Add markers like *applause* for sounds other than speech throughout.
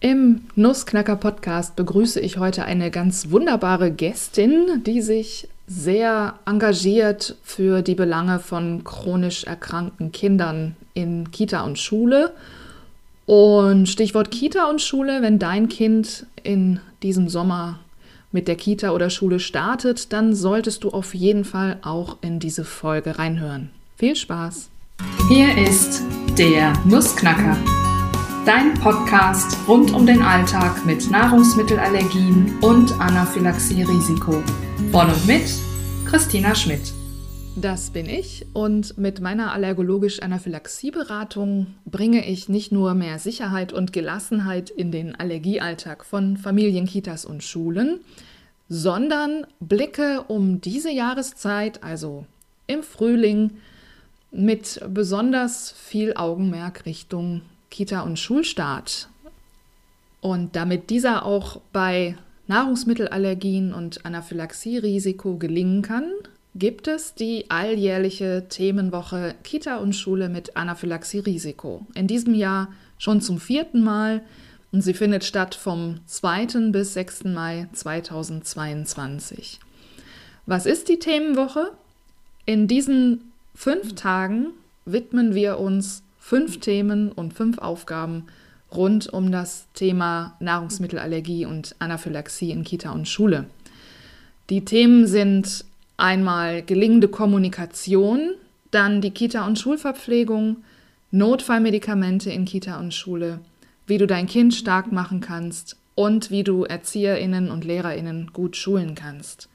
Im Nussknacker Podcast begrüße ich heute eine ganz wunderbare Gästin, die sich sehr engagiert für die Belange von chronisch erkrankten Kindern in Kita und Schule. Und Stichwort Kita und Schule, wenn dein Kind in diesem Sommer mit der Kita oder Schule startet, dann solltest du auf jeden Fall auch in diese Folge reinhören. Viel Spaß! Hier ist der Nussknacker dein Podcast rund um den Alltag mit Nahrungsmittelallergien und Anaphylaxie-Risiko. Von und mit Christina Schmidt. Das bin ich und mit meiner allergologisch-Anaphylaxie-Beratung bringe ich nicht nur mehr Sicherheit und Gelassenheit in den Allergiealltag von Familien, Kitas und Schulen, sondern blicke um diese Jahreszeit, also im Frühling, mit besonders viel Augenmerk Richtung Kita- und Schulstart. Und damit dieser auch bei Nahrungsmittelallergien und Anaphylaxie-Risiko gelingen kann, gibt es die alljährliche Themenwoche Kita und Schule mit Anaphylaxie-Risiko. In diesem Jahr schon zum vierten Mal und sie findet statt vom 2. bis 6. Mai 2022. Was ist die Themenwoche? In diesen fünf Tagen widmen wir uns fünf Themen und fünf Aufgaben rund um das Thema Nahrungsmittelallergie und Anaphylaxie in Kita und Schule. Die Themen sind einmal gelingende Kommunikation, dann die Kita- und Schulverpflegung, Notfallmedikamente in Kita und Schule, wie du dein Kind stark machen kannst und wie du Erzieherinnen und Lehrerinnen gut schulen kannst.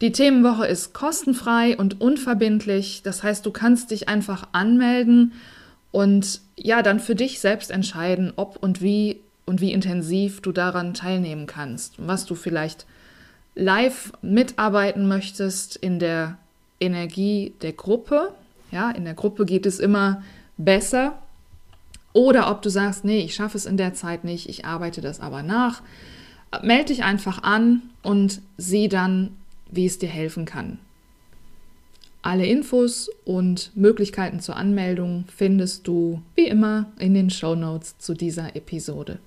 Die Themenwoche ist kostenfrei und unverbindlich, das heißt, du kannst dich einfach anmelden und ja, dann für dich selbst entscheiden, ob und wie und wie intensiv du daran teilnehmen kannst, was du vielleicht live mitarbeiten möchtest in der Energie der Gruppe. Ja, in der Gruppe geht es immer besser. Oder ob du sagst, nee, ich schaffe es in der Zeit nicht, ich arbeite das aber nach. Melde dich einfach an und sieh dann, wie es dir helfen kann. Alle Infos und Möglichkeiten zur Anmeldung findest du wie immer in den Show Notes zu dieser Episode.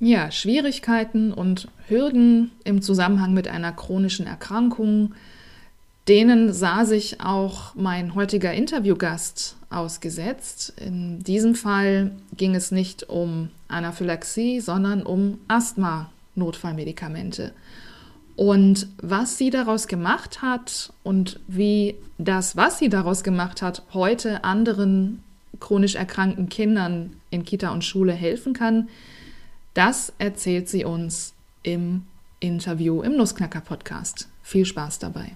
Ja, Schwierigkeiten und Hürden im Zusammenhang mit einer chronischen Erkrankung, denen sah sich auch mein heutiger Interviewgast ausgesetzt. In diesem Fall ging es nicht um Anaphylaxie, sondern um Asthma-Notfallmedikamente. Und was sie daraus gemacht hat und wie das, was sie daraus gemacht hat, heute anderen chronisch erkrankten Kindern in Kita und Schule helfen kann, das erzählt sie uns im Interview im Nussknacker Podcast. Viel Spaß dabei.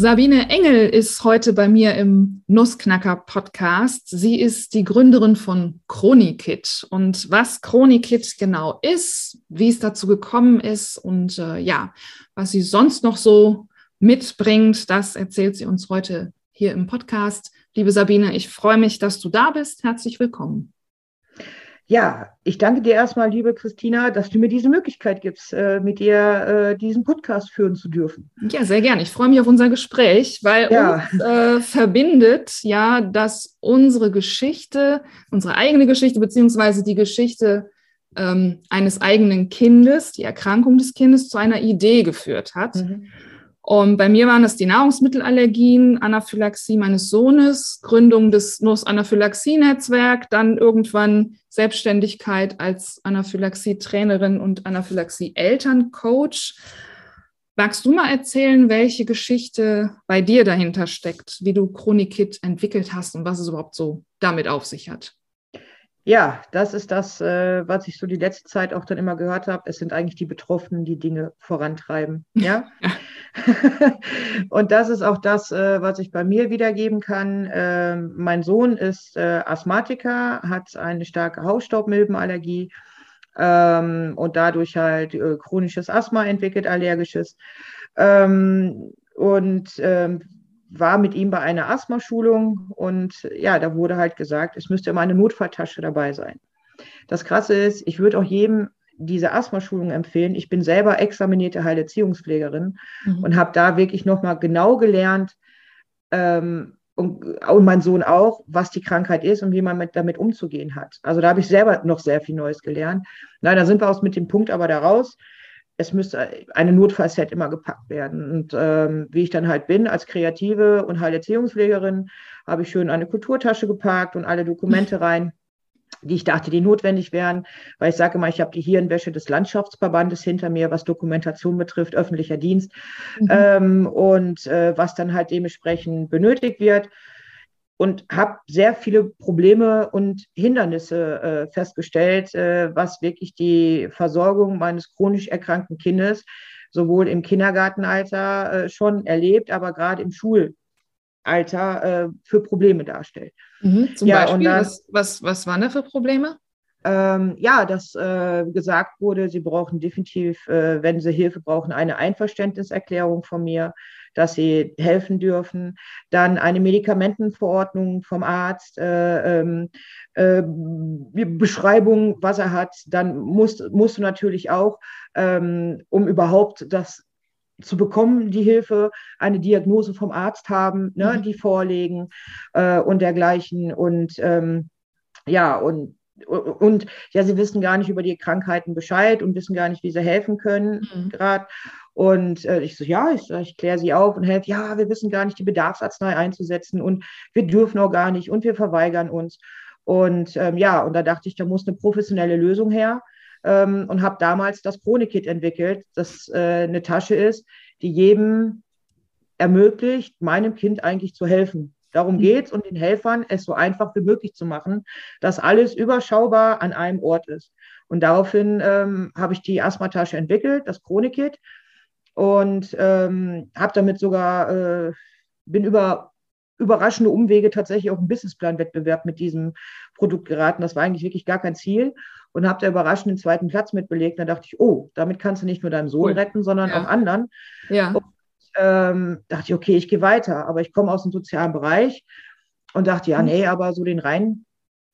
Sabine Engel ist heute bei mir im Nussknacker Podcast. Sie ist die Gründerin von Chronikit. Und was Chronikit genau ist, wie es dazu gekommen ist und äh, ja, was sie sonst noch so mitbringt, das erzählt sie uns heute hier im Podcast. Liebe Sabine, ich freue mich, dass du da bist. Herzlich willkommen. Ja, ich danke dir erstmal, liebe Christina, dass du mir diese Möglichkeit gibst, äh, mit dir äh, diesen Podcast führen zu dürfen. Ja, sehr gerne. Ich freue mich auf unser Gespräch, weil ja. uns äh, verbindet ja, dass unsere Geschichte, unsere eigene Geschichte, beziehungsweise die Geschichte ähm, eines eigenen Kindes, die Erkrankung des Kindes zu einer Idee geführt hat. Mhm. Und bei mir waren das die Nahrungsmittelallergien, Anaphylaxie meines Sohnes, Gründung des NUS-Anaphylaxie-Netzwerk, dann irgendwann Selbstständigkeit als Anaphylaxie-Trainerin und Anaphylaxie-Elterncoach. Magst du mal erzählen, welche Geschichte bei dir dahinter steckt, wie du Chronikit entwickelt hast und was es überhaupt so damit auf sich hat? Ja, das ist das, äh, was ich so die letzte Zeit auch dann immer gehört habe. Es sind eigentlich die Betroffenen, die Dinge vorantreiben. *laughs* Ja. *laughs* und das ist auch das, äh, was ich bei mir wiedergeben kann. Äh, mein Sohn ist äh, Asthmatiker, hat eine starke Hausstaubmilbenallergie ähm, und dadurch halt äh, chronisches Asthma entwickelt, allergisches. Ähm, und ähm, war mit ihm bei einer Asthmaschulung und ja, da wurde halt gesagt, es müsste immer eine Notfalltasche dabei sein. Das Krasse ist, ich würde auch jedem diese Asthmaschulung empfehlen. Ich bin selber examinierte Heilerziehungspflegerin mhm. und habe da wirklich nochmal genau gelernt, ähm, und, und mein Sohn auch, was die Krankheit ist und wie man mit, damit umzugehen hat. Also da habe ich selber noch sehr viel Neues gelernt. Nein, da sind wir aus mit dem Punkt aber da raus. Es müsste eine Notfallset immer gepackt werden. Und ähm, wie ich dann halt bin, als Kreative und Heilerziehungspflegerin, habe ich schön eine Kulturtasche gepackt und alle Dokumente *laughs* rein die ich dachte, die notwendig wären, weil ich sage mal, ich habe die Hirnwäsche des Landschaftsverbandes hinter mir, was Dokumentation betrifft, öffentlicher Dienst mhm. ähm, und äh, was dann halt dementsprechend benötigt wird und habe sehr viele Probleme und Hindernisse äh, festgestellt, äh, was wirklich die Versorgung meines chronisch erkrankten Kindes sowohl im Kindergartenalter äh, schon erlebt, aber gerade im Schul Alter äh, für Probleme darstellt. Mhm, zum ja, Beispiel, dann, was, was, was waren da für Probleme? Ähm, ja, dass äh, gesagt wurde, sie brauchen definitiv, äh, wenn sie Hilfe brauchen, eine Einverständniserklärung von mir, dass sie helfen dürfen. Dann eine Medikamentenverordnung vom Arzt, äh, ähm, äh, Beschreibung, was er hat. Dann musst, musst du natürlich auch, ähm, um überhaupt das zu bekommen, die Hilfe, eine Diagnose vom Arzt haben, ne, mhm. die vorlegen äh, und dergleichen. Und ähm, ja, und, und ja, sie wissen gar nicht über die Krankheiten Bescheid und wissen gar nicht, wie sie helfen können mhm. gerade. Und äh, ich so, ja, ich, ich kläre sie auf und helfe, ja, wir wissen gar nicht, die Bedarfsarznei einzusetzen und wir dürfen auch gar nicht und wir verweigern uns. Und ähm, ja, und da dachte ich, da muss eine professionelle Lösung her ähm, und habe damals das Chronikit entwickelt, das äh, eine Tasche ist, die jedem ermöglicht, meinem Kind eigentlich zu helfen. Darum mhm. geht es und den Helfern es so einfach wie möglich zu machen, dass alles überschaubar an einem Ort ist. Und daraufhin ähm, habe ich die Asthmatasche entwickelt, das Chronikit, und ähm, habe damit sogar, äh, bin über überraschende Umwege tatsächlich auf einen Businessplan-Wettbewerb mit diesem Produkt geraten. Das war eigentlich wirklich gar kein Ziel und habe da überraschend den zweiten Platz mitbelegt. Da dachte ich, oh, damit kannst du nicht nur deinen Sohn cool. retten, sondern ja. auch anderen. Ja. Und, ähm, dachte ich, okay, ich gehe weiter, aber ich komme aus dem sozialen Bereich und dachte, ja, hm. nee, aber so den rein.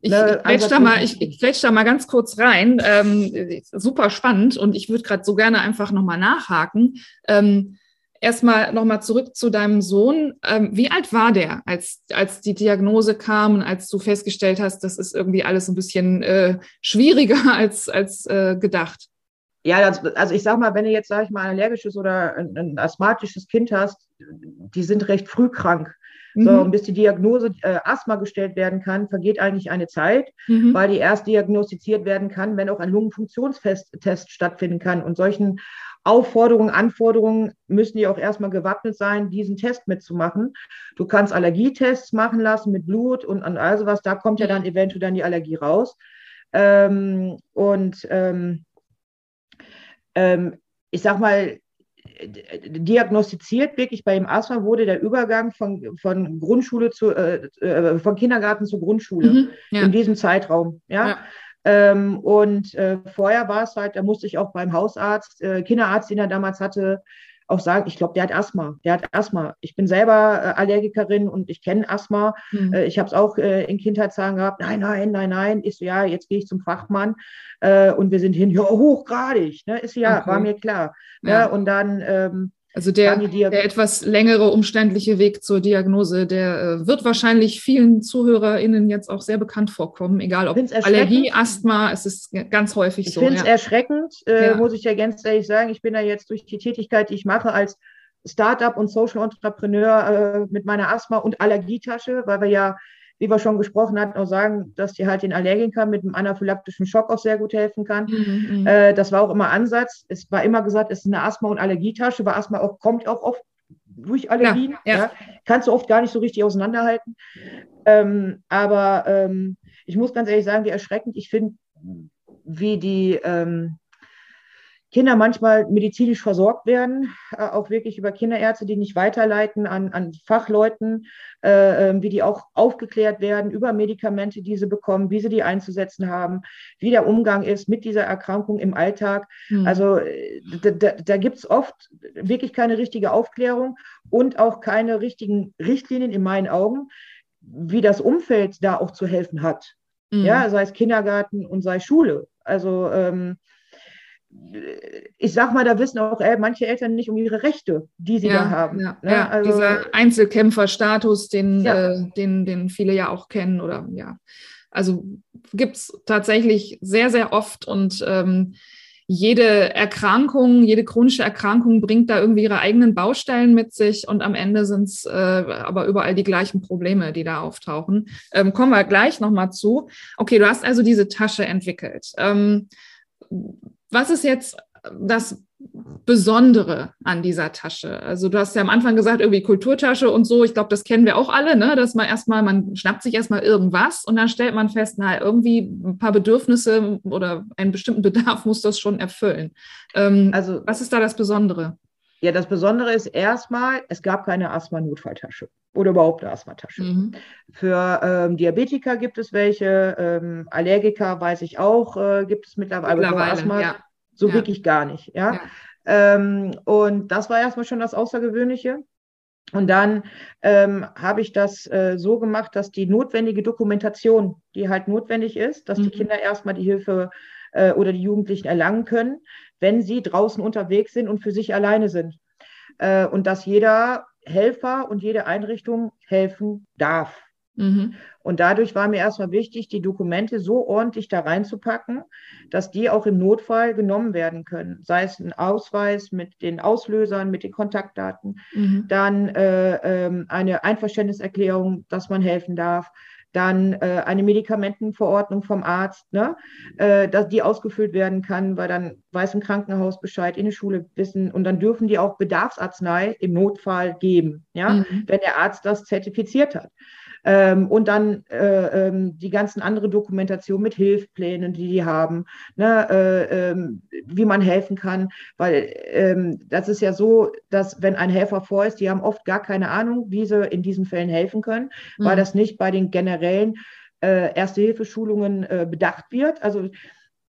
Ich, ne, ich da mal, ich, ich da mal ganz kurz rein. Ähm, super spannend und ich würde gerade so gerne einfach nochmal nachhaken. Ähm, erstmal nochmal zurück zu deinem Sohn. Ähm, wie alt war der, als, als die Diagnose kam und als du festgestellt hast, das ist irgendwie alles ein bisschen äh, schwieriger *laughs* als, als äh, gedacht? Ja, also ich sag mal, wenn du jetzt, sag ich mal, ein allergisches oder ein, ein asthmatisches Kind hast, die sind recht früh krank. So, mhm. und bis die Diagnose äh, Asthma gestellt werden kann, vergeht eigentlich eine Zeit, mhm. weil die erst diagnostiziert werden kann, wenn auch ein Lungenfunktionstest stattfinden kann. Und solchen Aufforderungen, Anforderungen müssen die auch erstmal gewappnet sein, diesen Test mitzumachen. Du kannst Allergietests machen lassen mit Blut und, und also was, da kommt ja dann eventuell dann die Allergie raus. Ähm, und ähm, ähm, ich sag mal, diagnostiziert wirklich bei dem Asthma wurde der Übergang von, von Grundschule zu, äh, äh von Kindergarten zu Grundschule mhm, ja. in diesem Zeitraum. Ja. ja. Ähm, und äh, vorher war es halt, da musste ich auch beim Hausarzt, äh, Kinderarzt, den er damals hatte, auch sagen, ich glaube, der hat Asthma. Der hat Asthma. Ich bin selber äh, Allergikerin und ich kenne Asthma. Mhm. Ich habe es auch äh, in Kindheitstagen gehabt. Nein, nein, nein, nein. Ich so, ja, jetzt gehe ich zum Fachmann und wir sind hin. Ja, hochgradig. Ne? Ist ja, okay. war mir klar. Ne? Ja. Ne? Und dann ähm, also der, der, etwas längere umständliche Weg zur Diagnose, der äh, wird wahrscheinlich vielen ZuhörerInnen jetzt auch sehr bekannt vorkommen, egal ob Allergie, Asthma, es ist ganz häufig ich so. Ich finde es ja. erschreckend, äh, ja. muss ich ja ganz ehrlich sagen. Ich bin da jetzt durch die Tätigkeit, die ich mache als Startup und Social Entrepreneur äh, mit meiner Asthma- und Allergietasche, weil wir ja wie wir schon gesprochen hatten, auch sagen, dass die halt den Allergikern mit einem anaphylaktischen Schock auch sehr gut helfen kann. Mhm, mhm, äh, das war auch immer Ansatz. Es war immer gesagt, es ist eine Asthma- und Allergietasche, weil Asthma auch, kommt auch oft durch Allergien. Ja, ja. Ja. Kannst du oft gar nicht so richtig auseinanderhalten. Ähm, aber ähm, ich muss ganz ehrlich sagen, wie erschreckend ich finde, wie die ähm, Kinder manchmal medizinisch versorgt werden, äh, auch wirklich über Kinderärzte, die nicht weiterleiten an, an Fachleuten, äh, ähm, wie die auch aufgeklärt werden über Medikamente, die sie bekommen, wie sie die einzusetzen haben, wie der Umgang ist mit dieser Erkrankung im Alltag. Mhm. Also äh, da, da, da gibt es oft wirklich keine richtige Aufklärung und auch keine richtigen Richtlinien in meinen Augen, wie das Umfeld da auch zu helfen hat. Mhm. Ja, sei es Kindergarten und sei Schule. Also ähm, ich sag mal, da wissen auch manche Eltern nicht um ihre Rechte, die sie ja, da haben. Ja, ne? ja also, dieser Einzelkämpferstatus, den, ja. äh, den, den viele ja auch kennen oder ja. Also gibt es tatsächlich sehr, sehr oft und ähm, jede Erkrankung, jede chronische Erkrankung bringt da irgendwie ihre eigenen Baustellen mit sich und am Ende sind es äh, aber überall die gleichen Probleme, die da auftauchen. Ähm, kommen wir gleich nochmal zu. Okay, du hast also diese Tasche entwickelt. Ähm, was ist jetzt das Besondere an dieser Tasche? Also du hast ja am Anfang gesagt, irgendwie Kulturtasche und so. Ich glaube, das kennen wir auch alle, ne? dass man erstmal, man schnappt sich erstmal irgendwas und dann stellt man fest, na, irgendwie ein paar Bedürfnisse oder einen bestimmten Bedarf muss das schon erfüllen. Ähm, also, was ist da das Besondere? Ja, das Besondere ist erstmal, es gab keine Asthma-Notfalltasche oder überhaupt eine Asthmatasche. Mhm. Für ähm, Diabetiker gibt es welche, ähm, Allergiker weiß ich auch, äh, gibt es mittlerweile, mittlerweile Asthma ja. So ja. wirklich gar nicht. Ja? ja. Ähm, und das war erstmal schon das Außergewöhnliche. Und dann ähm, habe ich das äh, so gemacht, dass die notwendige Dokumentation, die halt notwendig ist, dass mhm. die Kinder erstmal die Hilfe äh, oder die Jugendlichen erlangen können, wenn sie draußen unterwegs sind und für sich alleine sind. Äh, und dass jeder Helfer und jede Einrichtung helfen darf. Mhm. Und dadurch war mir erstmal wichtig, die Dokumente so ordentlich da reinzupacken, dass die auch im Notfall genommen werden können. Sei es ein Ausweis mit den Auslösern, mit den Kontaktdaten, mhm. dann äh, äh, eine Einverständniserklärung, dass man helfen darf, dann äh, eine Medikamentenverordnung vom Arzt, ne, äh, dass die ausgefüllt werden kann, weil dann weiß ein Krankenhaus Bescheid, in der Schule wissen und dann dürfen die auch Bedarfsarznei im Notfall geben, ja, mhm. wenn der Arzt das zertifiziert hat. Ähm, und dann äh, ähm, die ganzen andere Dokumentation mit Hilfsplänen, die die haben, ne, äh, ähm, wie man helfen kann, weil ähm, das ist ja so, dass wenn ein Helfer vor ist, die haben oft gar keine Ahnung, wie sie in diesen Fällen helfen können, mhm. weil das nicht bei den generellen äh, Erste-Hilfe-Schulungen äh, bedacht wird. Also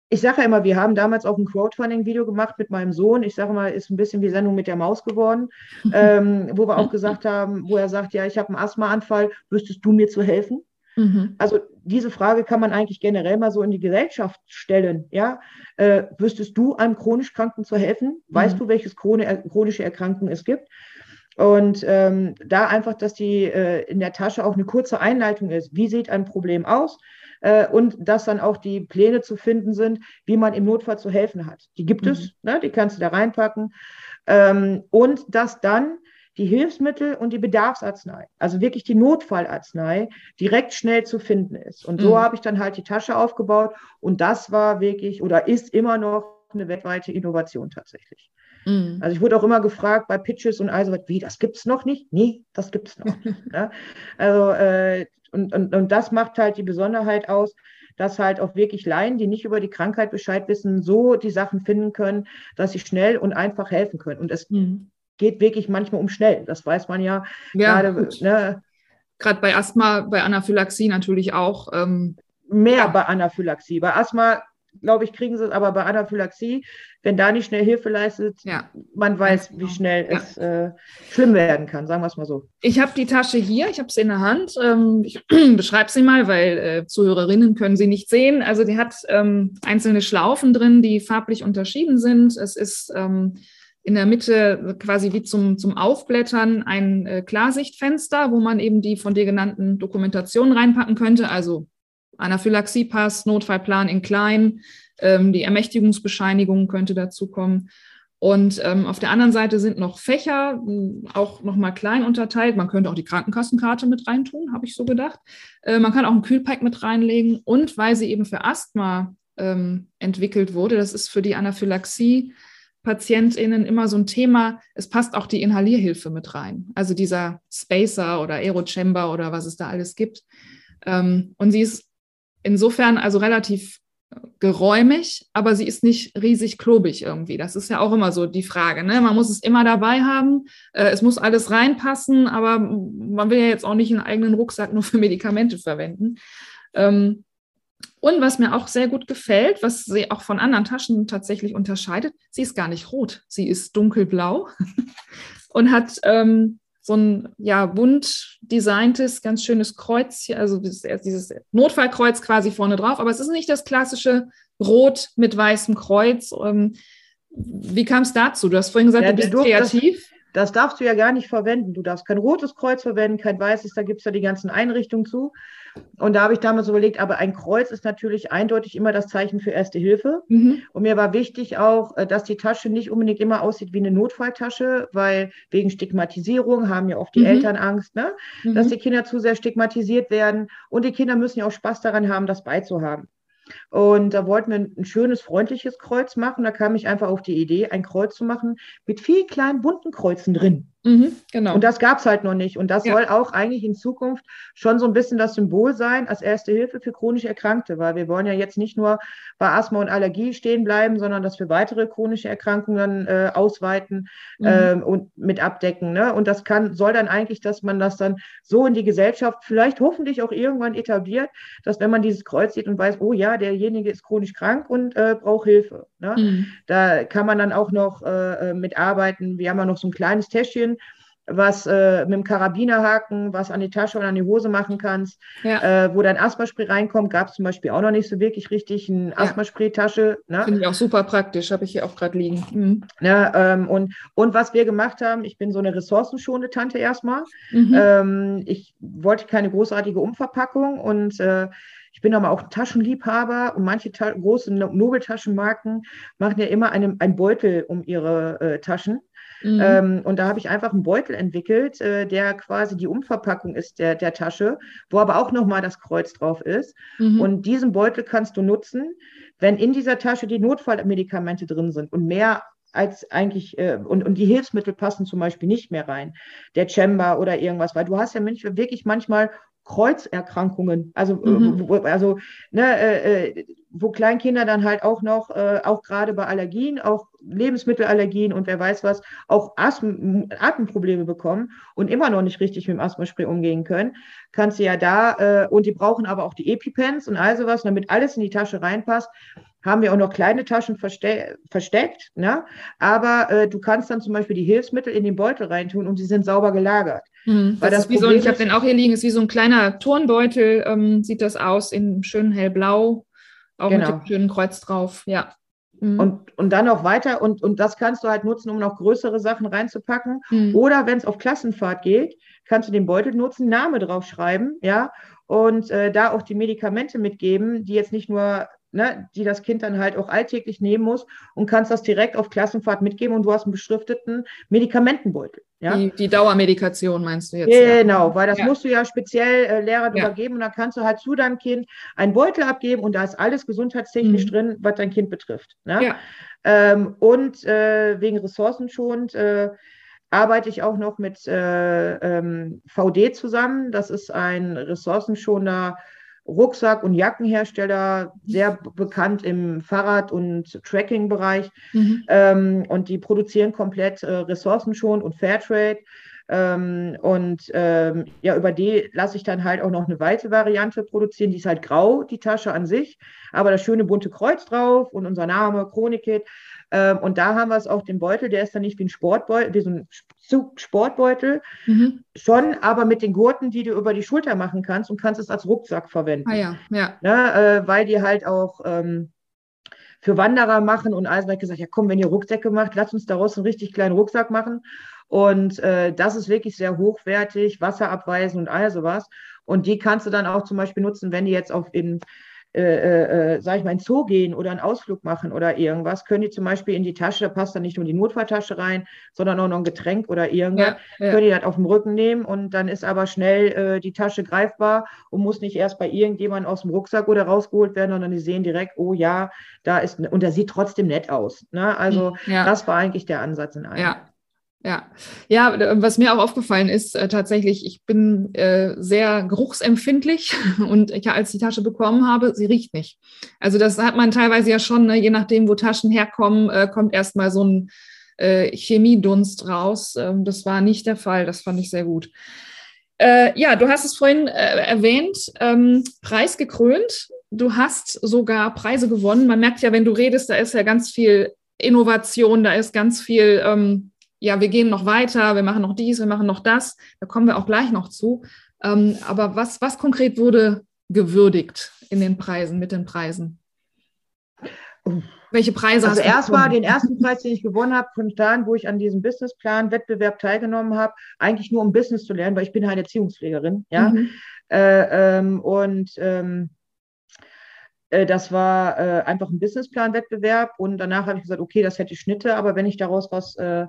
ich sage ja immer, wir haben damals auch ein Crowdfunding-Video gemacht mit meinem Sohn. Ich sage mal, ist ein bisschen wie Sendung mit der Maus geworden, *laughs* ähm, wo wir auch gesagt haben, wo er sagt, ja, ich habe einen Asthmaanfall, wüsstest du mir zu helfen? Mhm. Also diese Frage kann man eigentlich generell mal so in die Gesellschaft stellen. Ja, äh, wüsstest du einem chronisch Kranken zu helfen? Weißt mhm. du, welches chronische Erkrankung es gibt? Und ähm, da einfach, dass die äh, in der Tasche auch eine kurze Einleitung ist. Wie sieht ein Problem aus? Äh, und dass dann auch die Pläne zu finden sind, wie man im Notfall zu helfen hat. Die gibt mhm. es, ne? die kannst du da reinpacken. Ähm, und dass dann die Hilfsmittel und die Bedarfsarznei, also wirklich die Notfallarznei, direkt schnell zu finden ist. Und so mhm. habe ich dann halt die Tasche aufgebaut und das war wirklich oder ist immer noch eine weltweite Innovation tatsächlich. Mhm. Also ich wurde auch immer gefragt bei Pitches und also wie, das gibt es noch nicht? Nee, das gibt es noch nicht. *laughs* Ne? Also äh, und, und, und das macht halt die Besonderheit aus, dass halt auch wirklich Laien, die nicht über die Krankheit Bescheid wissen, so die Sachen finden können, dass sie schnell und einfach helfen können. Und es mhm. geht wirklich manchmal um schnell. Das weiß man ja. Ja, gerade ne? bei Asthma, bei Anaphylaxie natürlich auch. Ähm, Mehr ja. bei Anaphylaxie. Bei Asthma glaube ich, kriegen sie es, aber bei Anaphylaxie, wenn da nicht schnell Hilfe leistet, ja. man weiß, wie genau. schnell ja. es äh, schlimm werden kann, sagen wir es mal so. Ich habe die Tasche hier, ich habe sie in der Hand. Ähm, ich *clears throat* beschreibe sie mal, weil äh, Zuhörerinnen können sie nicht sehen. Also die hat ähm, einzelne Schlaufen drin, die farblich unterschieden sind. Es ist ähm, in der Mitte quasi wie zum, zum Aufblättern ein äh, Klarsichtfenster, wo man eben die von dir genannten Dokumentationen reinpacken könnte, also Anaphylaxiepass, Notfallplan in klein, ähm, die Ermächtigungsbescheinigung könnte dazu kommen. Und ähm, auf der anderen Seite sind noch Fächer, auch nochmal klein unterteilt. Man könnte auch die Krankenkassenkarte mit reintun, habe ich so gedacht. Äh, man kann auch ein Kühlpack mit reinlegen. Und weil sie eben für Asthma ähm, entwickelt wurde, das ist für die Anaphylaxie PatientInnen immer so ein Thema, es passt auch die Inhalierhilfe mit rein. Also dieser Spacer oder Aerochamber oder was es da alles gibt. Ähm, und sie ist insofern also relativ geräumig, aber sie ist nicht riesig klobig irgendwie. Das ist ja auch immer so die Frage. Ne? Man muss es immer dabei haben. Äh, es muss alles reinpassen, aber man will ja jetzt auch nicht einen eigenen Rucksack nur für Medikamente verwenden. Ähm, und was mir auch sehr gut gefällt, was sie auch von anderen Taschen tatsächlich unterscheidet, sie ist gar nicht rot. Sie ist dunkelblau *laughs* und hat ähm, so ein ja bunt designtes, ganz schönes Kreuz, also dieses Notfallkreuz quasi vorne drauf, aber es ist nicht das klassische Rot mit weißem Kreuz. Ähm, wie kam es dazu? Du hast vorhin gesagt, ja, du bist kreativ. Das darfst du ja gar nicht verwenden. Du darfst kein rotes Kreuz verwenden, kein weißes, da gibt es ja die ganzen Einrichtungen zu. Und da habe ich damals überlegt, aber ein Kreuz ist natürlich eindeutig immer das Zeichen für Erste Hilfe. Mhm. Und mir war wichtig auch, äh, dass die Tasche nicht unbedingt immer aussieht wie eine Notfalltasche, weil wegen Stigmatisierung haben ja oft die mhm. Eltern Angst, ne? Mhm. dass die Kinder zu sehr stigmatisiert werden. Und die Kinder müssen ja auch Spaß daran haben, das beizuhaben. Und da wollten wir ein schönes, freundliches Kreuz machen. Da kam ich einfach auf die Idee, ein Kreuz zu machen mit vielen kleinen bunten Kreuzen drin. Mhm, genau. Und das gab es halt noch nicht. Und das ja. soll auch eigentlich in Zukunft schon so ein bisschen das Symbol sein als erste Hilfe für chronisch Erkrankte, weil wir wollen ja jetzt nicht nur bei Asthma und Allergie stehen bleiben, sondern dass wir weitere chronische Erkrankungen äh, ausweiten mhm. äh, und mit abdecken. Ne? Und das kann, soll dann eigentlich, dass man das dann so in die Gesellschaft vielleicht hoffentlich auch irgendwann etabliert, dass wenn man dieses Kreuz sieht und weiß, oh ja, derjenige ist chronisch krank und äh, braucht Hilfe. Ne? Mhm. Da kann man dann auch noch äh, äh mitarbeiten. Wir haben ja noch so ein kleines Täschchen, was äh, mit dem Karabinerhaken, was an die Tasche oder an die Hose machen kannst, ja. äh, wo dein Asthmaspray reinkommt, gab es zum Beispiel auch noch nicht so wirklich richtig eine ja. Asthmaspray-Tasche. Ne? Finde ich auch super praktisch, habe ich hier auch gerade liegen. Mhm. Ja, ähm, und, und was wir gemacht haben, ich bin so eine ressourcenschonende Tante erstmal. Mhm. Ähm, ich wollte keine großartige Umverpackung und äh, ich bin aber auch Taschenliebhaber und manche ta große Nobeltaschenmarken machen ja immer einen, einen Beutel um ihre äh, Taschen. Mhm. Ähm, und da habe ich einfach einen Beutel entwickelt, äh, der quasi die Umverpackung ist der, der Tasche, wo aber auch nochmal das Kreuz drauf ist. Mhm. Und diesen Beutel kannst du nutzen, wenn in dieser Tasche die Notfallmedikamente drin sind und mehr als eigentlich, äh, und, und die Hilfsmittel passen zum Beispiel nicht mehr rein, der Chamber oder irgendwas, weil du hast ja wirklich manchmal Kreuzerkrankungen, also, äh, mhm. wo, also ne, äh, äh, wo Kleinkinder dann halt auch noch, äh, auch gerade bei Allergien, auch Lebensmittelallergien und wer weiß was, auch Asthma, Atemprobleme bekommen und immer noch nicht richtig mit dem Asthmaspray umgehen können, kannst du ja da, äh, und die brauchen aber auch die EpiPens und all sowas, damit alles in die Tasche reinpasst, haben wir auch noch kleine Taschen verste versteckt, ne? aber äh, du kannst dann zum Beispiel die Hilfsmittel in den Beutel reintun und sie sind sauber gelagert. Mhm, Weil das, das wie so, ich habe den auch hier liegen, ist wie so ein kleiner Turnbeutel, ähm, sieht das aus, in schön hellblau, auch genau. mit dem schönen Kreuz drauf, ja. Mhm. Und, und dann noch weiter und, und das kannst du halt nutzen, um noch größere Sachen reinzupacken. Mhm. Oder wenn es auf Klassenfahrt geht, kannst du den Beutel nutzen, Name draufschreiben, ja, und äh, da auch die Medikamente mitgeben, die jetzt nicht nur ne, die das Kind dann halt auch alltäglich nehmen muss und kannst das direkt auf Klassenfahrt mitgeben und du hast einen beschrifteten Medikamentenbeutel. Ja? Die, die Dauermedikation meinst du jetzt? Genau, weil das ja. musst du ja speziell äh, Lehrer ja. übergeben und dann kannst du halt zu deinem Kind einen Beutel abgeben und da ist alles gesundheitstechnisch mhm. drin, was dein Kind betrifft. Ne? Ja. Ähm, und äh, wegen ressourcenschonend äh, arbeite ich auch noch mit äh, ähm, VD zusammen. Das ist ein ressourcenschonender Rucksack- und Jackenhersteller, sehr bekannt im Fahrrad- und Tracking-Bereich. Mhm. Ähm, und die produzieren komplett äh, ressourcenschonend und Fairtrade. Ähm, und ähm, ja, über die lasse ich dann halt auch noch eine weiße Variante produzieren. Die ist halt grau, die Tasche an sich, aber das schöne bunte Kreuz drauf und unser Name, Chronikit. Ähm, und da haben wir es auch den Beutel, der ist dann nicht wie ein Sportbeutel, wie so ein Sportbeutel, mhm. schon, aber mit den Gurten, die du über die Schulter machen kannst und kannst es als Rucksack verwenden. Ah ja, ja. Ne, äh, weil die halt auch ähm, für Wanderer machen und alles, ich gesagt, ja komm, wenn ihr Rucksäcke macht, lasst uns daraus einen richtig kleinen Rucksack machen. Und äh, das ist wirklich sehr hochwertig, wasserabweisend und all sowas. Und die kannst du dann auch zum Beispiel nutzen, wenn die jetzt auf in äh, äh, äh, sag ich mal, in Zoo gehen oder einen Ausflug machen oder irgendwas, können die zum Beispiel in die Tasche, da passt dann nicht nur die Notfalltasche rein, sondern auch noch ein Getränk oder irgendwas, ja, ja. können die das auf dem Rücken nehmen und dann ist aber schnell äh, die Tasche greifbar und muss nicht erst bei irgendjemandem aus dem Rucksack oder rausgeholt werden, sondern die sehen direkt, oh ja, da ist, und der sieht trotzdem nett aus. Ne? Also ja. das war eigentlich der Ansatz in allem. Ja. Ja, ja, was mir auch aufgefallen ist, äh, tatsächlich, ich bin äh, sehr geruchsempfindlich *laughs* und ich, als ich die Tasche bekommen habe, sie riecht nicht. Also das hat man teilweise ja schon, ne, je nachdem, wo Taschen herkommen, äh, kommt erstmal so ein äh, Chemiedunst raus. Ähm, das war nicht der Fall, das fand ich sehr gut. Äh, ja, du hast es vorhin äh, erwähnt, ähm, preisgekrönt. Du hast sogar Preise gewonnen. Man merkt ja, wenn du redest, da ist ja ganz viel Innovation, da ist ganz viel... Ähm, ja, wir gehen noch weiter, wir machen noch dies, wir machen noch das. Da kommen wir auch gleich noch zu. Ähm, aber was, was konkret wurde gewürdigt in den Preisen, mit den Preisen? Welche Preise also hast du erstmal den ersten Preis, den ich gewonnen habe, von da wo ich an diesem Businessplan-Wettbewerb teilgenommen habe, eigentlich nur um Business zu lernen, weil ich bin halt Erziehungspflegerin, ja. Mhm. Äh, ähm, und ähm, äh, das war äh, einfach ein Businessplan-Wettbewerb und danach habe ich gesagt, okay, das hätte Schnitte, aber wenn ich daraus was äh,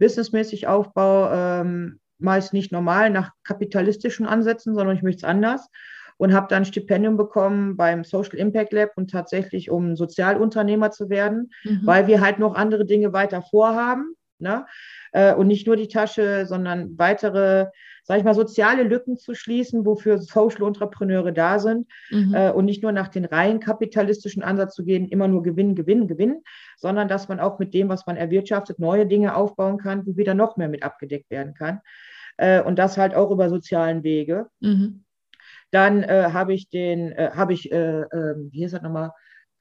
businessmäßig aufbaue, ähm, es nicht normal nach kapitalistischen Ansätzen, sondern ich möchte es anders und habe dann ein Stipendium bekommen beim Social Impact Lab und tatsächlich, um Sozialunternehmer zu werden, mhm. weil wir halt noch andere Dinge weiter vorhaben. Ne? Äh, und nicht nur die Tasche, sondern weitere, sage ich mal, soziale Lücken zu schließen, wofür Social Entrepreneure da sind mhm. äh, und nicht nur nach den rein kapitalistischen Ansatz zu gehen, immer nur Gewinn, Gewinn, Gewinn, sondern dass man auch mit dem, was man erwirtschaftet, neue Dinge aufbauen kann, wo wieder noch mehr mit abgedeckt werden kann. Äh, und das halt auch über sozialen Wege. Mhm. Dann äh, habe ich den, äh, habe ich, äh, ähm, wie ist das nochmal,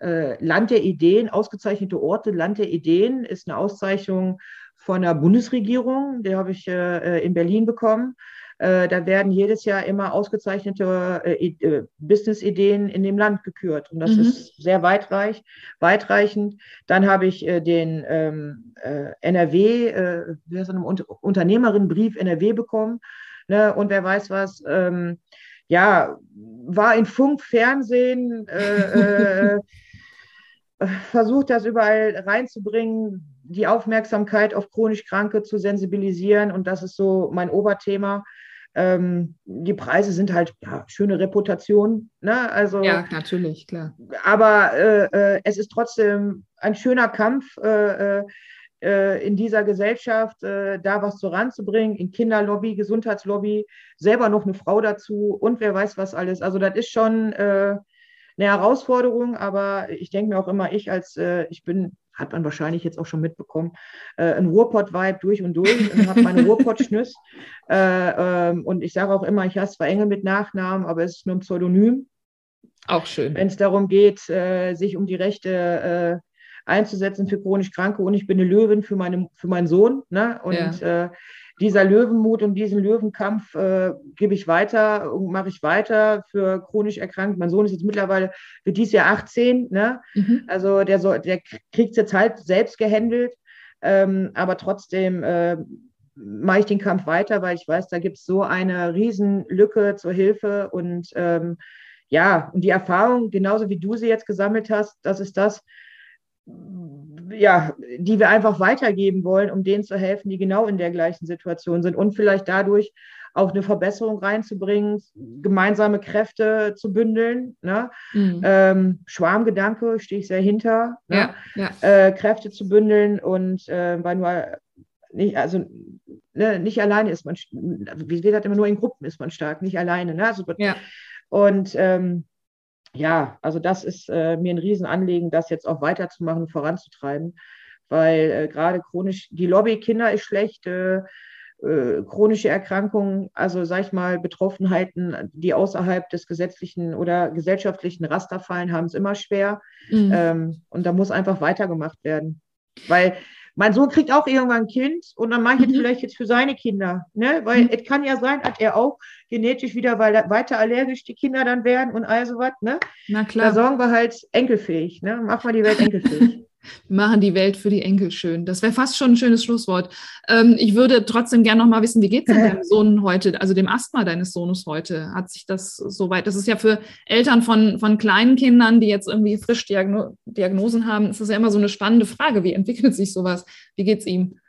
äh, Land der Ideen, ausgezeichnete Orte, Land der Ideen ist eine Auszeichnung von der Bundesregierung, die habe ich äh, in Berlin bekommen. Äh, da werden jedes Jahr immer ausgezeichnete äh, Business-Ideen in dem Land gekürt. Und das mhm. ist sehr weitreich, weitreichend. Dann habe ich äh, den ähm, äh, NRW, äh, wie heißt das, Unternehmerinnenbrief NRW bekommen. Ne? Und wer weiß was, ähm, ja, war in Funk, Fernsehen, äh, äh, *laughs* versucht das überall reinzubringen, die Aufmerksamkeit auf chronisch Kranke zu sensibilisieren und das ist so mein Oberthema. Ähm, die Preise sind halt ja, schöne Reputation. Ne? Also, ja, natürlich, klar. Aber äh, äh, es ist trotzdem ein schöner Kampf, äh, äh äh, in dieser Gesellschaft äh, da was voranzubringen, in Kinderlobby, Gesundheitslobby, selber noch eine Frau dazu und wer weiß was alles. Also das ist schon äh, eine Herausforderung, aber ich denke mir auch immer, ich als, ich bin, hat man wahrscheinlich jetzt auch schon mitbekommen, ein Ruhrpott-Vibe durch und durch und habe meine Ruhrpott-Schnüss. *laughs* Ähm, und ich sage auch immer, ich heiße zwar Engel mit Nachnamen, aber es ist nur ein Pseudonym. Auch schön. Wenn es darum geht, sich um die Rechte einzusetzen für chronisch Kranke und ich bin eine Löwin für, meine, für meinen Sohn. Ne? Und ja. Dieser Löwenmut und diesen Löwenkampf äh, gebe ich weiter und mache ich weiter für chronisch erkrankt. Mein Sohn ist jetzt mittlerweile für dieses Jahr 18. Ne? Mhm. Also der, soll, der kriegt es jetzt halt selbst gehandelt. Ähm, aber trotzdem äh, mache ich den Kampf weiter, weil ich weiß, da gibt es so eine Riesenlücke zur Hilfe und ähm, ja, und die Erfahrung, genauso wie du sie jetzt gesammelt hast, das ist das, ja, die wir einfach weitergeben wollen, um denen zu helfen, die genau in der gleichen Situation sind und vielleicht dadurch auch eine Verbesserung reinzubringen, gemeinsame Kräfte zu bündeln. Ne? Mhm. Ähm, Schwarmgedanke stehe ich sehr hinter. Ne? Ja. Äh, Kräfte zu bündeln und äh, weil nur nicht, also ne, nicht alleine ist man, wie gesagt, immer nur in Gruppen ist man stark, nicht alleine. Ne? Also, ja. Und ähm, ja, also das ist äh, mir ein Riesenanliegen, das jetzt auch weiterzumachen, voranzutreiben, weil äh, gerade chronisch, die Lobby Kinder ist schlecht, äh, äh, chronische Erkrankungen, also sag ich mal, Betroffenheiten, die außerhalb des gesetzlichen oder gesellschaftlichen Raster fallen, haben es immer schwer. Mhm. Ähm, und da muss einfach weitergemacht werden. Weil mein Sohn kriegt auch irgendwann ein Kind und dann mache ich jetzt mhm. vielleicht jetzt für seine Kinder. Ne? Weil mhm. es kann ja sein, dass er auch genetisch wieder weiter allergisch die Kinder dann werden und all sowas. Ne? Na klar. Da sorgen wir halt enkelfähig. Ne? Machen wir die Welt enkelfähig. Wir machen die Welt für die Enkel schön. Das wäre fast schon ein schönes Schlusswort. Ähm, ich würde trotzdem gerne noch mal wissen, wie geht es deinem *laughs* Sohn heute, also dem Asthma deines Sohnes heute? Hat sich das soweit? Das ist ja für Eltern von, von kleinen Kindern, die jetzt irgendwie frisch Diagno Diagnosen haben, ist das ja immer so eine spannende Frage. Wie entwickelt sich sowas? Wie geht es ihm?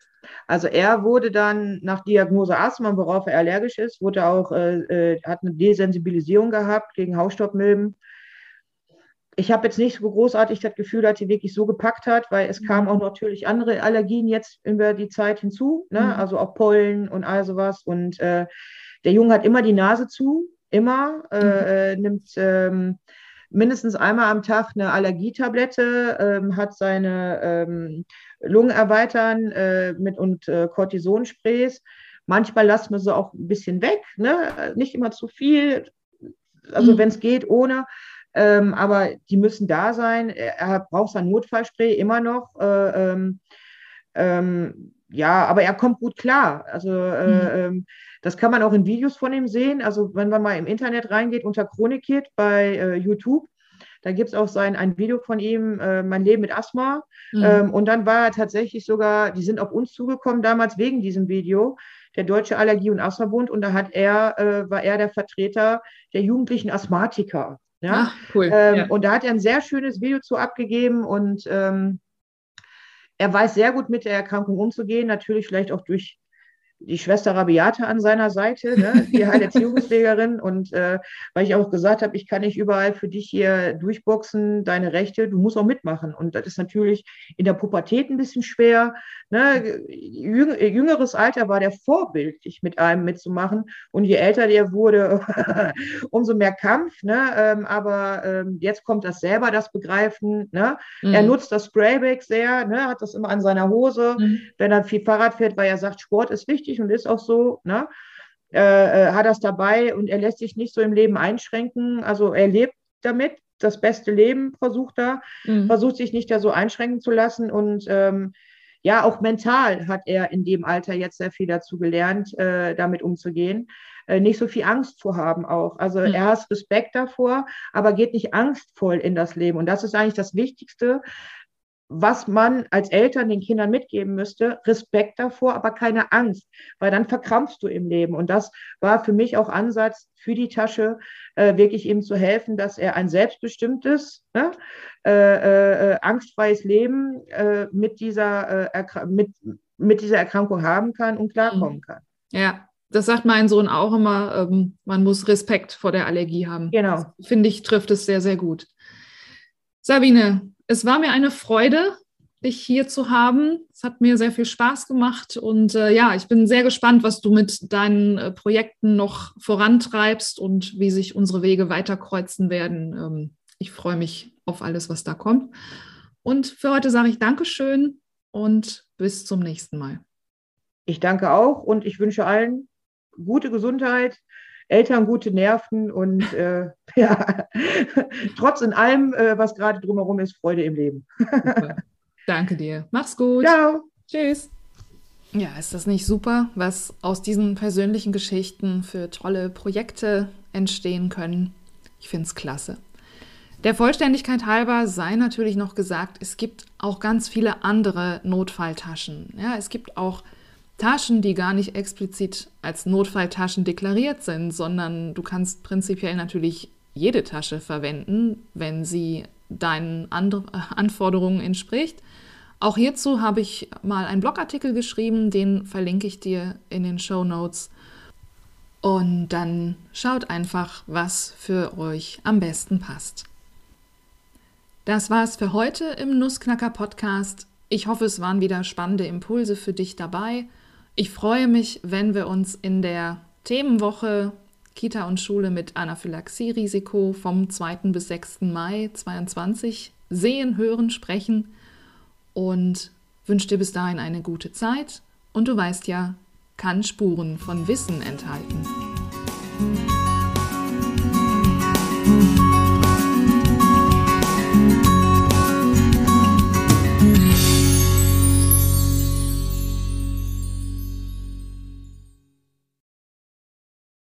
Also er wurde dann nach Diagnose Asthma, worauf er allergisch ist, wurde auch, äh, äh hat eine Desensibilisierung gehabt gegen Hausstaubmilben ich habe jetzt nicht so großartig das Gefühl, dass sie wirklich so gepackt hat, weil es kamen mhm. auch natürlich andere Allergien jetzt über die Zeit hinzu, ne? Mhm. also auch Pollen und all sowas. Und äh, der Junge hat immer die Nase zu, immer, äh, mhm. äh, nimmt ähm, mindestens einmal am Tag eine Allergietablette, ähm, hat seine ähm, Lungen erweitern äh, mit und äh, Cortisonsprays. Manchmal lassen wir sie auch ein bisschen weg, ne? nicht immer zu viel, also mhm. wenn es geht, ohne. Ähm, aber die müssen da sein. Er, er braucht sein Notfallspray immer noch. Äh, ähm, ähm, ja, aber er kommt gut klar. Also äh, mhm. das kann man auch in Videos von ihm sehen. Also wenn man mal im Internet reingeht unter Chronikit bei äh, YouTube, da gibt es auch sein, ein Video von ihm, äh, Mein Leben mit Asthma. Mhm. Ähm, und dann war er tatsächlich sogar, die sind auf uns zugekommen damals wegen diesem Video, der Deutsche Allergie- und Asthmabund. Und da hat er, äh, war er der Vertreter der jugendlichen Asthmatiker. Ja? Ach, cool. Ähm, ja. Und da hat er ein sehr schönes Video zu abgegeben und ähm, er weiß sehr gut mit der Erkrankung umzugehen, natürlich vielleicht auch durch die Schwester Rabiate an seiner Seite, ne? die *laughs* Heilerziehungspflegerin. Und äh, weil ich auch gesagt habe, ich kann nicht überall für dich hier durchboxen, deine Rechte, du musst auch mitmachen. Und das ist natürlich in der Pubertät ein bisschen schwer. Ne? Jüng jüngeres Alter war der vorbildlich, mit einem mitzumachen. Und je älter der wurde, *laughs* umso mehr Kampf. Ne? Ähm, aber ähm, jetzt kommt das selber, das Begreifen. Ne? Mhm. Er nutzt das Spraybag sehr, ne? hat das immer an seiner Hose, mhm. wenn er viel Fahrrad fährt, weil er sagt, Sport ist wichtig wichtig und ist auch so, ne? Äh, äh, hat das dabei und er lässt sich nicht so im Leben einschränken. Also er lebt damit, das beste Leben versucht er, mhm. versucht sich nicht da so einschränken zu lassen und ähm, ja, auch mental hat er in dem Alter jetzt sehr viel dazu gelernt, äh, damit umzugehen. Äh, nicht so viel Angst zu haben auch. Also mhm. er hat Respekt davor, aber geht nicht angstvoll in das Leben. Und das ist eigentlich das Wichtigste, was man als Eltern den Kindern mitgeben müsste, Respekt davor, aber keine Angst, weil dann verkrampfst du im Leben. Und das war für mich auch Ansatz für die Tasche, äh, wirklich ihm zu helfen, dass er ein selbstbestimmtes, ne, äh, äh, angstfreies Leben äh, mit, dieser, äh, mit, mit dieser Erkrankung haben kann und klarkommen mhm. kann. Ja, das sagt mein Sohn auch immer, ähm, man muss Respekt vor der Allergie haben. Genau. Finde ich, trifft es sehr, sehr gut. Sabine, es war mir eine Freude, dich hier zu haben. Es hat mir sehr viel Spaß gemacht und äh, ja, ich bin sehr gespannt, was du mit deinen äh, Projekten noch vorantreibst und wie sich unsere Wege weiter kreuzen werden. Ähm, ich freue mich auf alles, was da kommt. Und für heute sage ich Dankeschön und bis zum nächsten Mal. Ich danke auch und ich wünsche allen gute Gesundheit, Eltern gute Nerven und äh, *laughs* ja, trotz in allem, äh, was gerade drumherum ist, Freude im Leben. Danke dir. Mach's gut. Ciao. Tschüss. Ja, ist das nicht super, was aus diesen persönlichen Geschichten für tolle Projekte entstehen können? Ich finde es klasse. Der Vollständigkeit halber sei natürlich noch gesagt, es gibt auch ganz viele andere Notfalltaschen. Ja, es gibt auch Taschen, die gar nicht explizit als Notfalltaschen deklariert sind, sondern du kannst prinzipiell natürlich jede Tasche verwenden, wenn sie deinen Anforderungen entspricht. Auch hierzu habe ich mal einen Blogartikel geschrieben, den verlinke ich dir in den Show Notes. Und dann schaut einfach, was für euch am besten passt. Das war's für heute im Nussknacker Podcast. Ich hoffe, es waren wieder spannende Impulse für dich dabei. Ich freue mich, wenn wir uns in der Themenwoche Kita und Schule mit Anaphylaxie-Risiko vom 2. bis 6. Mai 2022 sehen, hören, sprechen und wünsche dir bis dahin eine gute Zeit. Und du weißt ja, kann Spuren von Wissen enthalten.